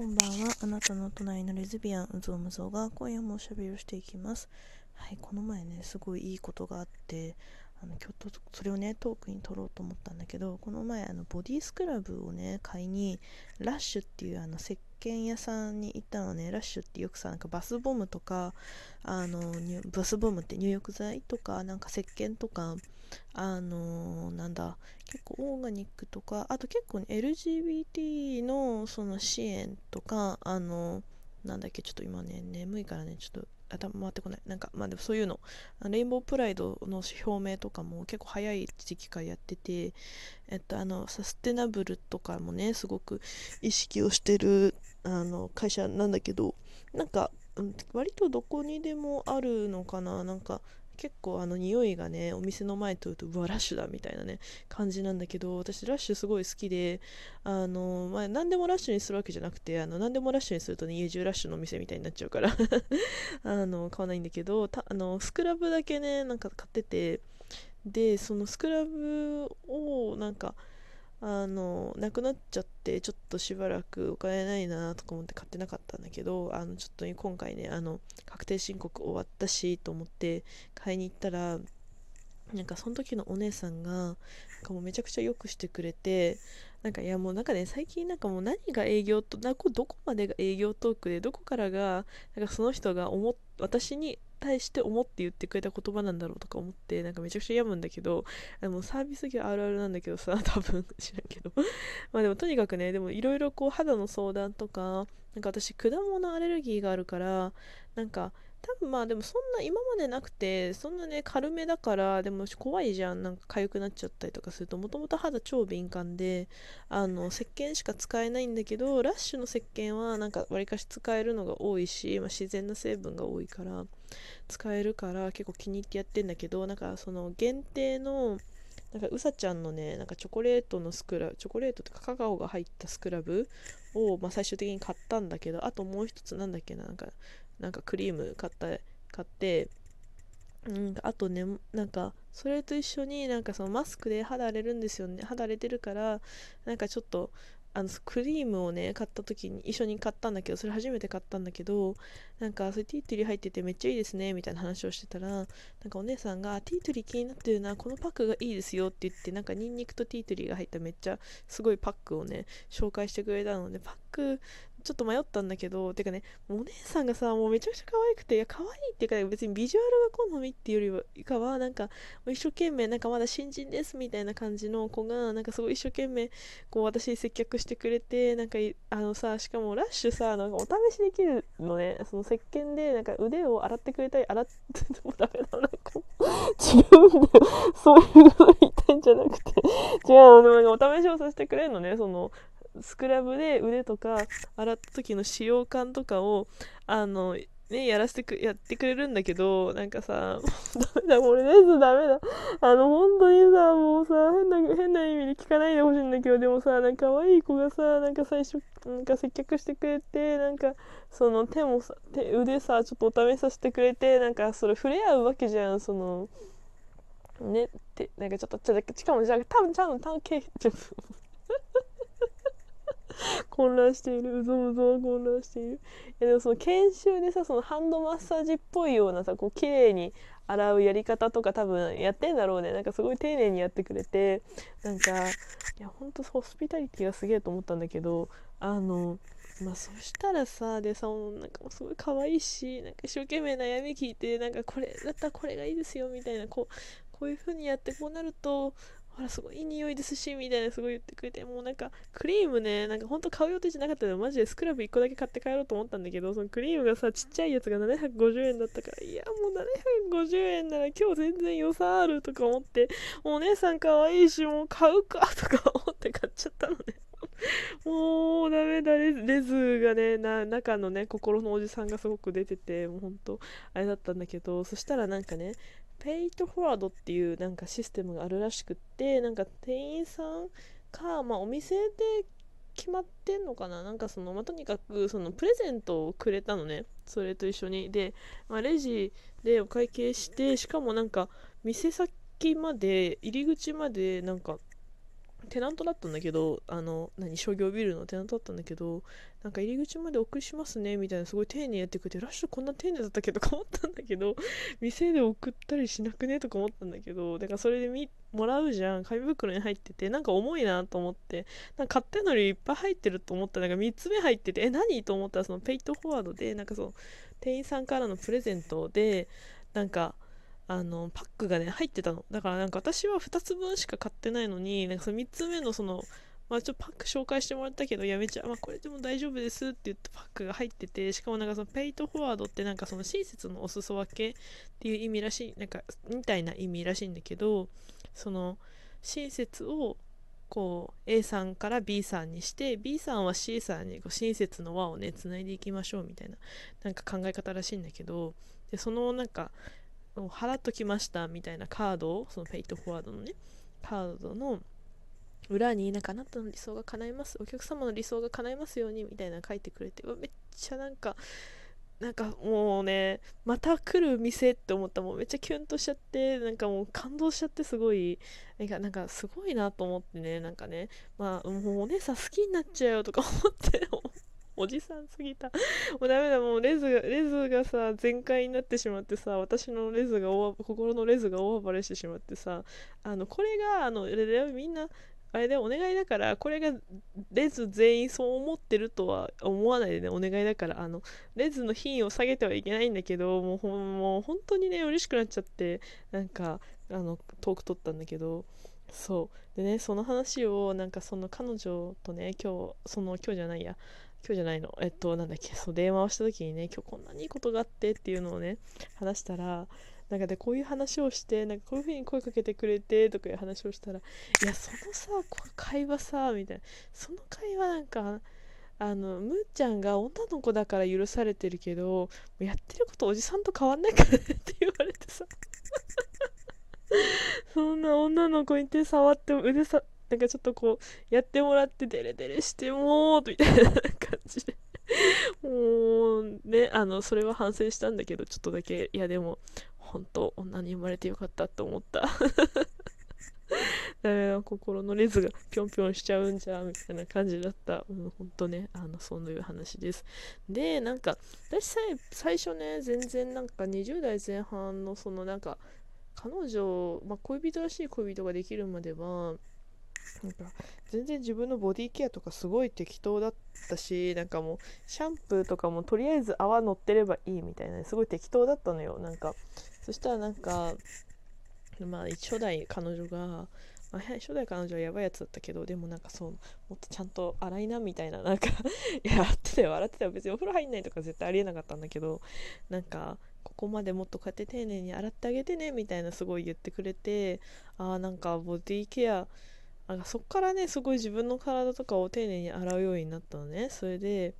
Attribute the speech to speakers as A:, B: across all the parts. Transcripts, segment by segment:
A: こんばんは。あなたの隣のレズビアン、うぞうむぞうが今夜もおしゃべりをしていきます。はい、この前ね、すごいいいことがあって、あの今日とそれをね、トークに取ろうと思ったんだけど、この前、あのボディスクラブをね、買いに、ラッシュっていうあの石鹸屋さんに行ったのね、ラッシュってよくさ、なんかバスボムとか、あのバスボムって入浴剤とか、なんか石鹸とか、あのー、なんだ結構オーガニックとかあと結構、ね、LGBT のその支援とかあのー、なんだっけちょっと今ね眠いからねちょっと頭回ってこない。なんかまあでもそういうの。レインボープライドの表明とかも結構早い時期からやっててえっとあのサステナブルとかもねすごく意識をしてるあの会社なんだけどなんか割とどこにでもあるのかな。なんか結構あの匂いがねお店の前通るとうわラッシュだみたいなね感じなんだけど私ラッシュすごい好きであの、まあ、何でもラッシュにするわけじゃなくてあの何でもラッシュにするとね家中ラッシュのお店みたいになっちゃうから あの買わないんだけどたあのスクラブだけねなんか買っててでそのスクラブをなんかあのなくなっちゃってちょっとしばらくお金ないなとか思って買ってなかったんだけどあのちょっとね今回ねあの確定申告終わったしと思って買いに行ったらなんかその時のお姉さんがなんかもうめちゃくちゃよくしてくれてなんかいやもうなんかね最近なんかもう何が営業とどこまでが営業トークでどこからがなんかその人が思私に対して思って言ってくれた言葉なんだろうとか思ってなんかめちゃくちゃ病むんだけどあのサービス業あるあるなんだけどさ 多分知らんけど。まあでもとにかくねでもいろいろこう肌の相談とかなんか私果物アレルギーがあるからなんか多分まあでもそんな今までなくてそんなね軽めだからでも怖いじゃん。なんか痒くなっちゃったりとかするともともと肌超敏感であの石鹸しか使えないんだけどラッシュの石鹸はなんかわりかし使えるのが多いし、まあ、自然な成分が多いから。使えるから結構気に入ってやってんだけどなんかその限定のなんかうさちゃんのねなんかチョコレートのスクラブチョコレートとかカカオが入ったスクラブを、まあ、最終的に買ったんだけどあともう一つなんだっけななんかなんかクリーム買った買ってうんあとねなんかそれと一緒になんかそのマスクで肌荒れるんですよね肌荒れてるからなんかちょっとあのクリームをね買った時に一緒に買ったんだけどそれ初めて買ったんだけどなんかそれティートリー入っててめっちゃいいですねみたいな話をしてたらなんかお姉さんがティートリー気になってるなこのパックがいいですよって言ってなんかニンニクとティートリーが入っためっちゃすごいパックをね紹介してくれたのでパックちょっと迷ったんだけど、てかね、お姉さんがさ、もうめちゃくちゃ可愛くて、いや、可愛いっていうか、別にビジュアルが好みっていうよりかは、なんか、一生懸命、なんかまだ新人ですみたいな感じの子が、なんかすごい一生懸命、こう、私に接客してくれて、なんか、あのさ、しかもラッシュさ、なんかお試しできるのね、その石鹸で、なんか腕を洗ってくれたり、洗ってもダメだな、こう、違うんだよ。そういうこと言いたいんじゃなくて、違うの、なんかお試しをさせてくれるのね、その、スクラブで腕とか洗った時の使用感とかをあのね、やらせてく、やってくれるんだけど、なんかさ、ダメだ、俺レズダメだ。あの、本当にさ、もうさ、変な、変な意味で聞かないでほしいんだけど、でもさ、なんか可愛い子がさ、なんか最初、なんか接客してくれて、なんか、その手もさ、手、腕さ、ちょっとお試しさせてくれて、なんか、それ触れ合うわけじゃん、その、ね、って、なんかちょっと、ちょっと、しかも、じゃあ、多分、多分、多分、ちょっと、混乱している。うぞうぞ混乱している。いやでもその研修でさそのハンドマッサージっぽいようなさこう綺麗に洗うやり方とか多分やってんだろうね。なんかすごい丁寧にやってくれて。なんかいやほんとホスピタリティがすげえと思ったんだけどあのまあそしたらさでさなんかすごい可愛いしなんか一生懸命悩み聞いてなんかこれだったらこれがいいですよみたいなこうこういう風にやってこうなるとほらすごいいい匂いですしみたいなすごい言ってくれてもうなんかクリームねなんかほんと買う予定じゃなかったのマジでスクラブ1個だけ買って帰ろうと思ったんだけどそのクリームがさちっちゃいやつが750円だったからいやもう750円なら今日全然良さあるとか思ってお姉さん可愛いしもう買うかとか思って買っちゃったのね。もうダメだレレズがねな中のね心のおじさんがすごく出ててもうほんとあれだったんだけどそしたらなんかねペイトフォワードっていうなんかシステムがあるらしくってなんか店員さんか、まあ、お店で決まってんのかな？なんかその、まあ、とにかくそのプレゼントをくれたのね。それと一緒に。で、まあ、レジでお会計してしかもなんか店先まで入り口までなんかテナントだったんだけどあの何商業ビルのテナントだったんだけどなんか入り口までお送りしますねみたいなすごい丁寧にやってくれてラッシュこんな丁寧だったっけとか思ったんだけど 店で送ったりしなくねとか思ったんだけどだからそれでみもらうじゃん紙袋に入っててなんか重いなと思ってなんか買ったのにいっぱい入ってると思った。らなんか3つ目入っててえ何と思ったらそのペイトフォワードでなんかその店員さんからのプレゼントでなんかあのパックがね入ってたの。だからなんか私は2つ分しか買ってないのになんかその3つ目のそのまあ、ちょっとパック紹介してもらったけどやめちゃう、まあ、これでも大丈夫ですって言ってパックが入っててしかもなんかそのペイトフォワードってなんかその親切のお裾分けっていう意味らしいなんかみたいな意味らしいんだけどその親切をこう A さんから B さんにして B さんは C さんにこう親切の輪をねつないでいきましょうみたいななんか考え方らしいんだけどでそのなんか払っときましたみたいなカードをその pay it forward のねカードの裏になんかあなたの理想が叶いますお客様の理想が叶いますようにみたいな書いてくれてめっちゃなんかなんかもうねまた来る店って思ったもうめっちゃキュンとしちゃってなんかもう感動しちゃってすごいなんかなんかすごいなと思ってねなんかね。まあもうお姉さん好きになっちゃうよとか思っておじさんすぎた。もうダメだもうレズがレズがさ全開になってしまってさ私のレズが心のレズが大暴れしてしまってさあのこれがあのみんなあれでお願いだからこれがレズ全員そう思ってるとは思わないでねお願いだからあのレズの品位を下げてはいけないんだけどもうほもう本当にね嬉しくなっちゃってなんかあのトーク取ったんだけどそう。でねその話をなんかその彼女とね今日その今日じゃないや。今日じゃないの。えっとなんだっけ。そう電話をした時にね今日こんなにいいことがあってっていうのをね話したらなんかでこういう話をしてなんかこういう風に声かけてくれてとかいう話をしたらいやそのさ会話さみたいな。その会話なんかあのむーちゃんが女の子だから許されてるけどやってることおじさんと変わんないからねって言われてさ。そんな女の子に手触って腕さなんかちょっとこうやってもらってデレデレしてもうみたいな感じ もうねあのそれは反省したんだけどちょっとだけいやでも本当女に生まれてよかったって思ったダメ だ心のレズがぴょんぴょんしちゃうんじゃみたいな感じだった。うん、ほんとね、あの、そういう話です。で、なんか、私さえ最初ね、全然なんか20代前半のそのなんか、彼女、まあ、恋人らしい恋人ができるまでは、なんか全然自分のボディケアとかすごい適当だったしなんかもうシャンプーとかもとりあえず泡乗ってればいいみたいなすごい適当だったのよ。なんかそしたらなんかまあ初代彼女が、まあ、初代彼女はやばいやつだったけどでもなんかそうもっとちゃんと洗いなみたいななんか やってたよ。洗ってたよ。別にお風呂入んないとか絶対ありえなかったんだけどなんかここまでもっとこうやって丁寧に洗ってあげてねみたいなすごい言ってくれてああなんかボディケアなんかそっからねすごい自分の体とかを丁寧に洗うようになったのね。それで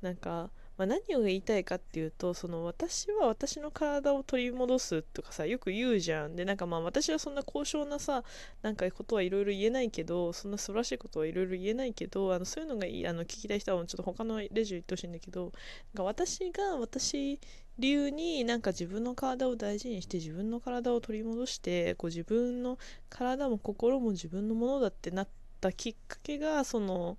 A: なんかまあ、何を言いたいかっていうとその私は私の体を取り戻すとかさよく言うじゃん。でなんかまあ私はそんな高尚なさなんかことはいろいろ言えないけどそんな素晴らしいことはいろいろ言えないけどあのそういうのがあの聞きたい人はちょっと他のレジを言ってほしいんだけどなんか私が私理由になんか自分の体を大事にして自分の体を取り戻してこう自分の体も心も自分のものだってなったきっかけがその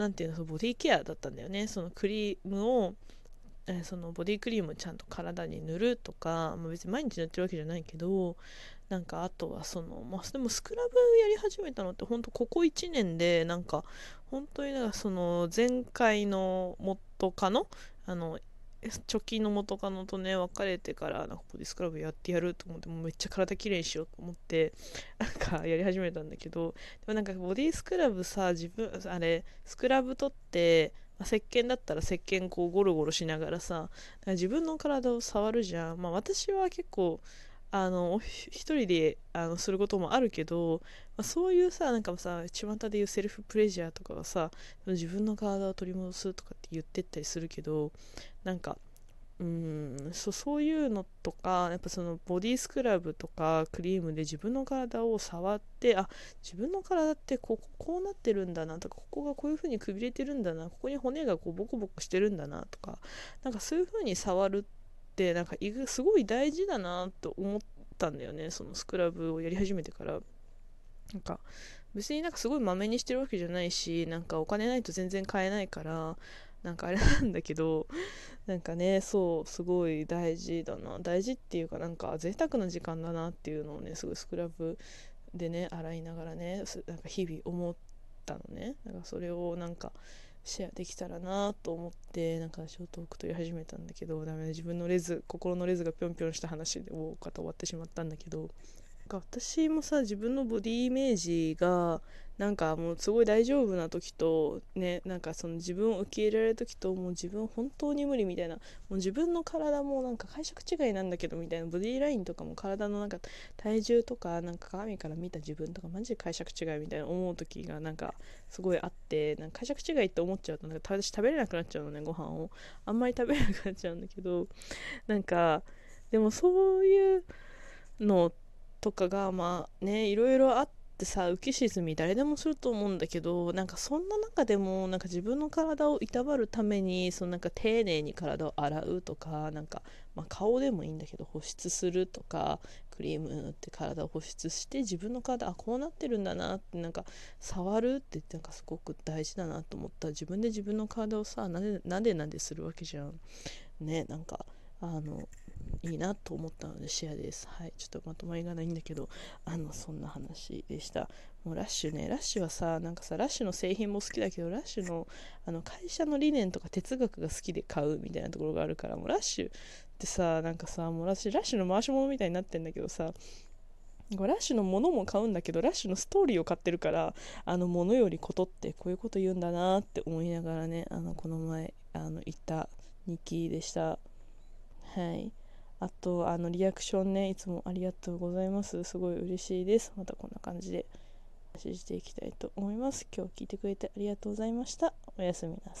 A: 何ていうのそのボディケアだったんだよね。そのクリームをえそのボディクリームをちゃんと体に塗るとか、まあ、別に毎日塗ってるわけじゃないけどなんかあとはその、まあ、でもスクラブやり始めたのってほんとここ1年でなんか本当になんかその前回の元カノあの貯金の元カノとね別れてからなんかボディスクラブやってやると思ってもうめっちゃ体きれいにしようと思ってなんかやり始めたんだけどでもなんかボディスクラブさ自分あれスクラブ取ってまあ、石鹸だったら石鹸こうゴロゴロしながらさ自分の体を触るじゃん、まあ、私は結構あの一人であのすることもあるけど、まあ、そういうさなんかさ巷でいうセルフプレジャーとかはさ自分の体を取り戻すとかって言ってったりするけどなんかうんそそういうのとかやっぱそのボディスクラブとかクリームで自分の体を触ってあ自分の体ってこここうなってるんだなとかここがこういう風にくびれてるんだなここに骨がこうボコボコしてるんだなとかなんかそういう風に触るってなんかすごい大事だなと思ったんだよね。そのスクラブをやり始めてから。なんか別になんかすごいまめにしてるわけじゃないしなんかお金ないと全然買えないからなんかあれなんだけどなんかねそうすごい大事だな。大事っていうかなんか贅沢な時間だなっていうのをねすごいスクラブでね洗いながらねなんか日々思ったのね。だからそれをなんかシェアできたらなと思ってなんかショートークと言い始めたんだけどダメ自分のレズ心のレズがぴょんぴょんした話でを終わってしまったんだけどか私もさ自分のボディイメージがなんかもうすごい大丈夫な時とねなんかその自分を受け入れられる時ともう自分本当に無理みたいなもう自分の体もなんか解釈違いなんだけどみたいなボディーラインとかも体のなんか体重とかなんか鏡から見た自分とかマジで解釈違いみたいな思う時がなんかすごいあってなんか解釈違いって思っちゃうとなんか私食べれなくなっちゃうのねご飯を。あんまり食べれなくなっちゃうんだけどなんかでもそういうのってとかがまあねいろいろあってさ浮き沈み誰でもすると思うんだけどなんかそんな中でもなんか自分の体をいたわるためにそのなんか丁寧に体を洗うとかなんか、まあ、顔でもいいんだけど保湿するとかクリーム塗って体を保湿して自分の体あこうなってるんだなってなんか触るってなんかすごく大事だなと思った。自分で自分の体をさなでなでなでするわけじゃん。ねなんかあのいいなと思ったのでシェアです。はい。ちょっとまとまりがないんだけど、あの、そんな話でした。もうラッシュね、ラッシュはさ、なんかさ、ラッシュの製品も好きだけど、ラッシュのあの会社の理念とか哲学が好きで買うみたいなところがあるから、もうラッシュってさ、なんかさ、もうラッシュ、ラッシュの回し物みたいになってんだけどさ、ラッシュのものも買うんだけど、ラッシュのストーリーを買ってるから、あの、ものよりことってこういうこと言うんだなって思いながらね、あの、この前、あの、行った日記でした。はい。あとあのリアクションねいつもありがとうございます。すごい嬉しいです。またこんな感じで話していきたいと思います。今日聞いてくれてありがとうございました。おやすみなさい。